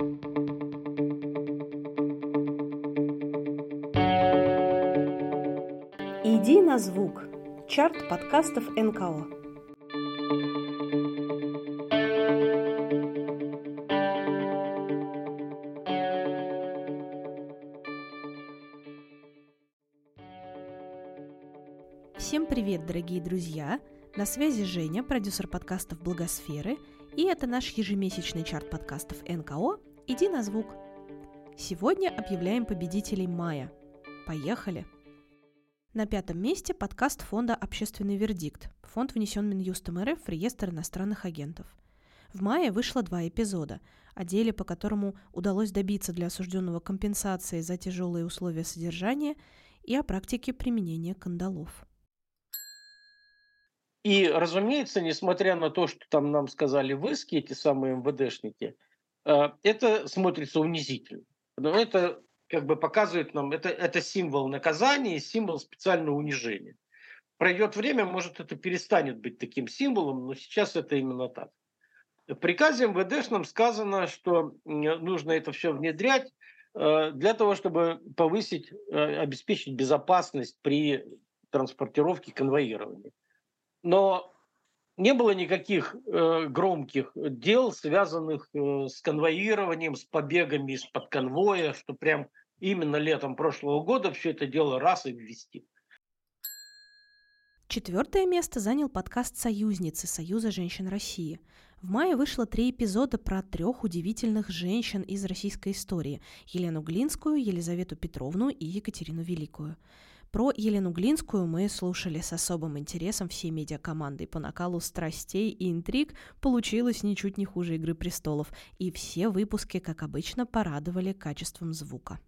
Иди на звук. Чарт подкастов НКО. Всем привет, дорогие друзья! На связи Женя, продюсер подкастов Благосферы, и это наш ежемесячный чарт подкастов НКО «Иди на звук». Сегодня объявляем победителей мая. Поехали! На пятом месте подкаст фонда «Общественный вердикт». Фонд внесен Минюстом РФ в реестр иностранных агентов. В мае вышло два эпизода о деле, по которому удалось добиться для осужденного компенсации за тяжелые условия содержания и о практике применения кандалов. И, разумеется, несмотря на то, что там нам сказали в иске эти самые МВДшники, это смотрится унизительно. Но это как бы показывает нам, это, это символ наказания, символ специального унижения. Пройдет время, может, это перестанет быть таким символом, но сейчас это именно так. В приказе МВД нам сказано, что нужно это все внедрять э, для того, чтобы повысить, э, обеспечить безопасность при транспортировке, конвоировании. Но не было никаких э, громких дел, связанных э, с конвоированием, с побегами из-под конвоя, что прям именно летом прошлого года все это дело раз и ввести. Четвертое место занял подкаст «Союзницы» Союза женщин России. В мае вышло три эпизода про трех удивительных женщин из российской истории – Елену Глинскую, Елизавету Петровну и Екатерину Великую. Про Елену Глинскую мы слушали с особым интересом всей медиакомандой. По накалу страстей и интриг получилось ничуть не хуже «Игры престолов», и все выпуски, как обычно, порадовали качеством звука.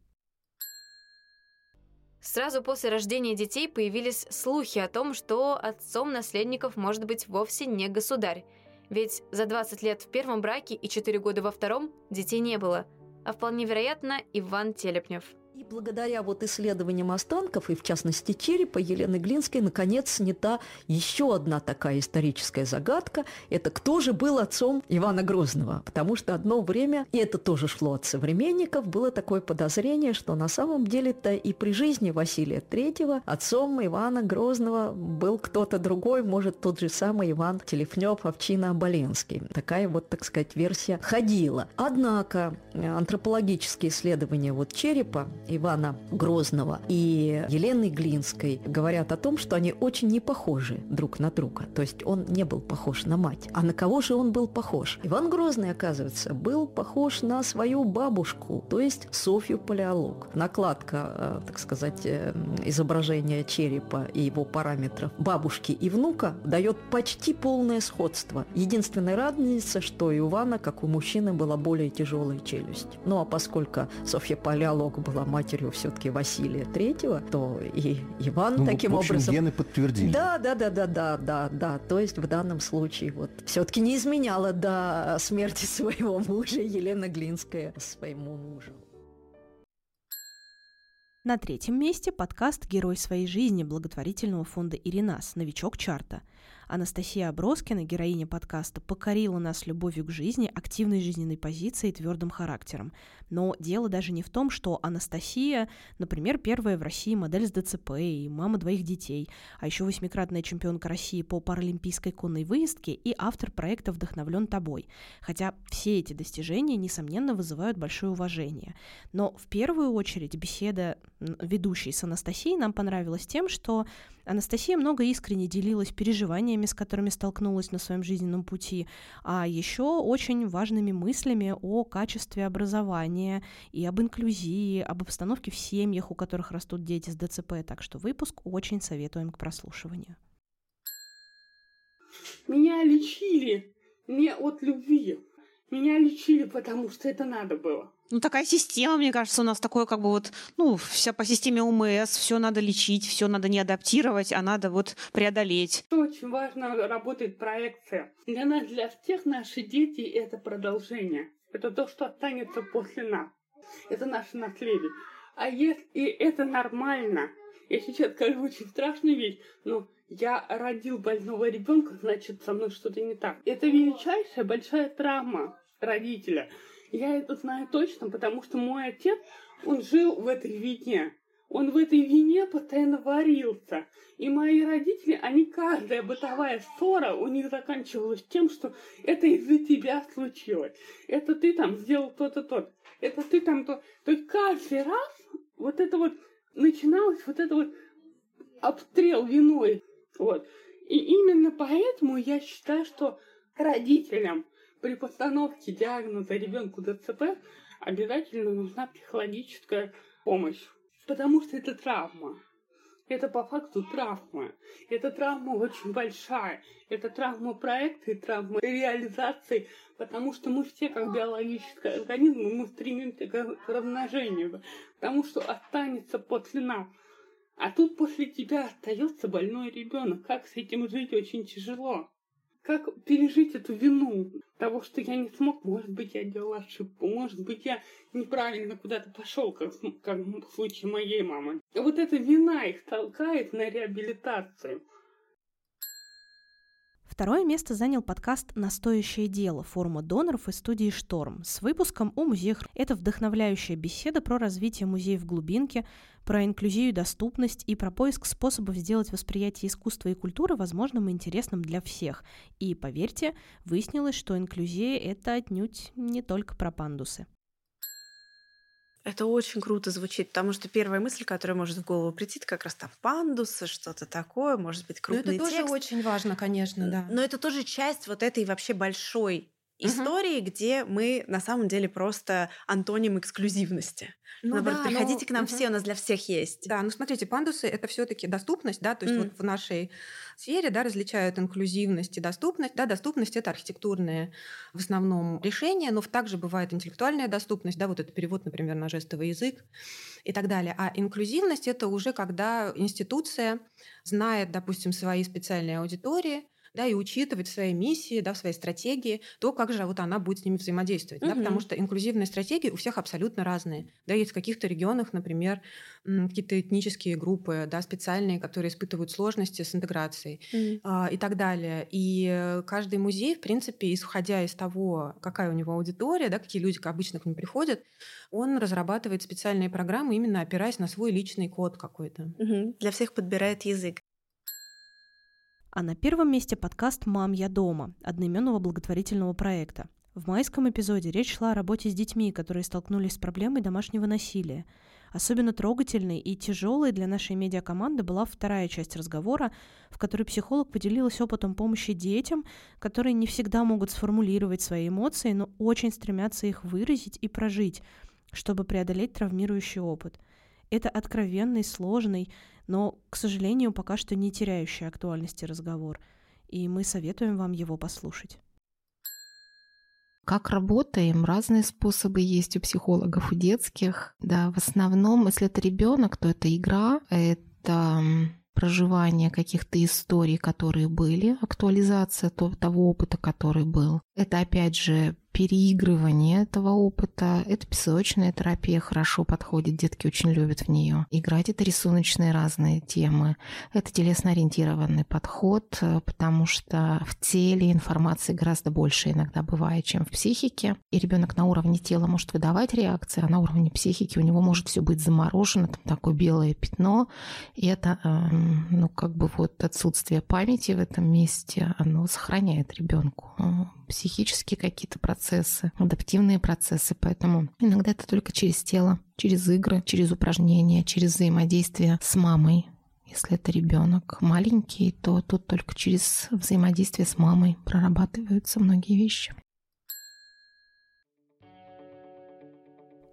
Сразу после рождения детей появились слухи о том, что отцом наследников может быть вовсе не государь. Ведь за 20 лет в первом браке и 4 года во втором детей не было. А вполне вероятно, Иван Телепнев – и благодаря вот исследованиям останков, и в частности черепа, Елены Глинской, наконец, снята еще одна такая историческая загадка. Это кто же был отцом Ивана Грозного? Потому что одно время, и это тоже шло от современников, было такое подозрение, что на самом деле-то и при жизни Василия III отцом Ивана Грозного был кто-то другой, может, тот же самый Иван Телефнев, Овчина Оболенский. Такая вот, так сказать, версия ходила. Однако антропологические исследования вот черепа Ивана Грозного и Елены Глинской говорят о том, что они очень не похожи друг на друга. То есть он не был похож на мать. А на кого же он был похож? Иван Грозный, оказывается, был похож на свою бабушку, то есть Софью Палеолог. Накладка, э, так сказать, э, изображения черепа и его параметров бабушки и внука дает почти полное сходство. Единственная разница, что у Ивана, как у мужчины, была более тяжелая челюсть. Ну а поскольку Софья Палеолог была матерью все-таки Василия Третьего, то и Иван ну, таким в общем, образом... гены подтвердили. Да, да, да, да, да, да, да. То есть в данном случае вот все-таки не изменяла до смерти своего мужа Елена Глинская своему мужу. На третьем месте подкаст «Герой своей жизни» благотворительного фонда «Иринас», новичок чарта. Анастасия Аброскина, героиня подкаста, покорила нас любовью к жизни, активной жизненной позицией и твердым характером. Но дело даже не в том, что Анастасия, например, первая в России модель с ДЦП и мама двоих детей, а еще восьмикратная чемпионка России по паралимпийской конной выездке и автор проекта «Вдохновлен тобой». Хотя все эти достижения, несомненно, вызывают большое уважение. Но в первую очередь беседа ведущей с Анастасией нам понравилась тем, что Анастасия много искренне делилась переживаниями, с которыми столкнулась на своем жизненном пути, а еще очень важными мыслями о качестве образования и об инклюзии, об обстановке в семьях, у которых растут дети с ДЦП. Так что выпуск очень советуем к прослушиванию. Меня лечили не от любви. Меня лечили, потому что это надо было. Ну, такая система, мне кажется, у нас такое как бы вот, ну, вся по системе УМС, все надо лечить, все надо не адаптировать, а надо вот преодолеть. Очень важно работает проекция. Для нас, для всех наши дети — это продолжение. Это то, что останется после нас. Это наше наследие. А если это нормально, я сейчас скажу очень страшную вещь, но я родил больного ребенка, значит, со мной что-то не так. Это величайшая большая травма родителя. Я это знаю точно, потому что мой отец, он жил в этой вине. Он в этой вине постоянно варился. И мои родители, они каждая бытовая ссора у них заканчивалась тем, что это из-за тебя случилось. Это ты там сделал то-то, то Это ты там то. То есть каждый раз вот это вот начиналось вот это вот обстрел виной. Вот. И именно поэтому я считаю, что родителям при постановке диагноза ребенку ДЦП обязательно нужна психологическая помощь. Потому что это травма. Это по факту травма. Это травма очень большая. Это травма проекта и травма реализации, потому что мы все, как биологический организм, мы стремимся к размножению, потому что останется после нас. А тут после тебя остается больной ребенок. Как с этим жить очень тяжело как пережить эту вину того, что я не смог, может быть, я делал ошибку, может быть, я неправильно куда-то пошел, как, как в случае моей мамы. Вот эта вина их толкает на реабилитацию. Второе место занял подкаст «Настоящее дело» форума доноров и студии «Шторм» с выпуском о музеях. Это вдохновляющая беседа про развитие музеев в глубинке, про инклюзию и доступность и про поиск способов сделать восприятие искусства и культуры возможным и интересным для всех. И, поверьте, выяснилось, что инклюзия — это отнюдь не только про пандусы. Это очень круто звучит, потому что первая мысль, которая может в голову прийти, это как раз там пандусы, что-то такое, может быть, крупный Но это текст. тоже очень важно, конечно, да. Но это тоже часть вот этой вообще большой истории, угу. где мы на самом деле просто антоним эксклюзивности. Ну, Наоборот, да, приходите ну, к нам угу. все, у нас для всех есть. Да, ну смотрите, пандусы это все-таки доступность, да, то есть mm. вот в нашей сфере, да, различают инклюзивность и доступность. Да, доступность это архитектурные в основном решения, но также бывает интеллектуальная доступность, да, вот это перевод, например, на жестовый язык и так далее. А инклюзивность это уже когда институция знает, допустим, свои специальные аудитории, да, и учитывать в своей миссии, да, в своей стратегии то, как же вот она будет с ними взаимодействовать. Угу. Да, потому что инклюзивные стратегии у всех абсолютно разные. Да, есть в каких-то регионах, например, какие-то этнические группы, да, специальные, которые испытывают сложности с интеграцией угу. а, и так далее. И каждый музей, в принципе, исходя из того, какая у него аудитория, да, какие люди обычно к нему приходят, он разрабатывает специальные программы, именно опираясь на свой личный код какой-то. Угу. Для всех подбирает язык. А на первом месте подкаст «Мам, я дома» одноименного благотворительного проекта. В майском эпизоде речь шла о работе с детьми, которые столкнулись с проблемой домашнего насилия. Особенно трогательной и тяжелой для нашей медиакоманды была вторая часть разговора, в которой психолог поделилась опытом помощи детям, которые не всегда могут сформулировать свои эмоции, но очень стремятся их выразить и прожить, чтобы преодолеть травмирующий опыт. Это откровенный, сложный, но, к сожалению, пока что не теряющий актуальности разговор, и мы советуем вам его послушать. Как работаем? Разные способы есть у психологов, у детских. Да, в основном, если это ребенок, то это игра, это проживание каких-то историй, которые были, актуализация того опыта, который был. Это, опять же, переигрывание этого опыта. Это песочная терапия хорошо подходит, детки очень любят в нее. Играть это рисуночные разные темы. Это телесно-ориентированный подход, э, потому что в теле информации гораздо больше иногда бывает, чем в психике. И ребенок на уровне тела может выдавать реакции, а на уровне психики у него может все быть заморожено, там такое белое пятно. И это, эм, ну, как бы вот отсутствие памяти в этом месте, оно сохраняет ребенку э, психические какие-то процессы, адаптивные процессы. Поэтому иногда это только через тело, через игры, через упражнения, через взаимодействие с мамой. Если это ребенок маленький, то тут только через взаимодействие с мамой прорабатываются многие вещи.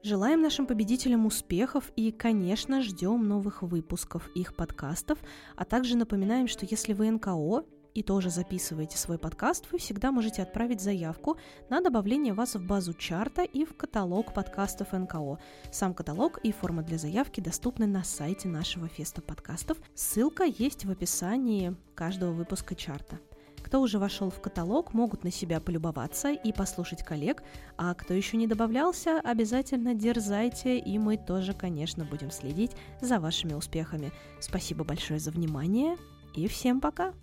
Желаем нашим победителям успехов и, конечно, ждем новых выпусков их подкастов, а также напоминаем, что если вы НКО и тоже записываете свой подкаст, вы всегда можете отправить заявку на добавление вас в базу чарта и в каталог подкастов НКО. Сам каталог и форма для заявки доступны на сайте нашего феста подкастов. Ссылка есть в описании каждого выпуска чарта. Кто уже вошел в каталог, могут на себя полюбоваться и послушать коллег, а кто еще не добавлялся, обязательно дерзайте, и мы тоже, конечно, будем следить за вашими успехами. Спасибо большое за внимание, и всем пока!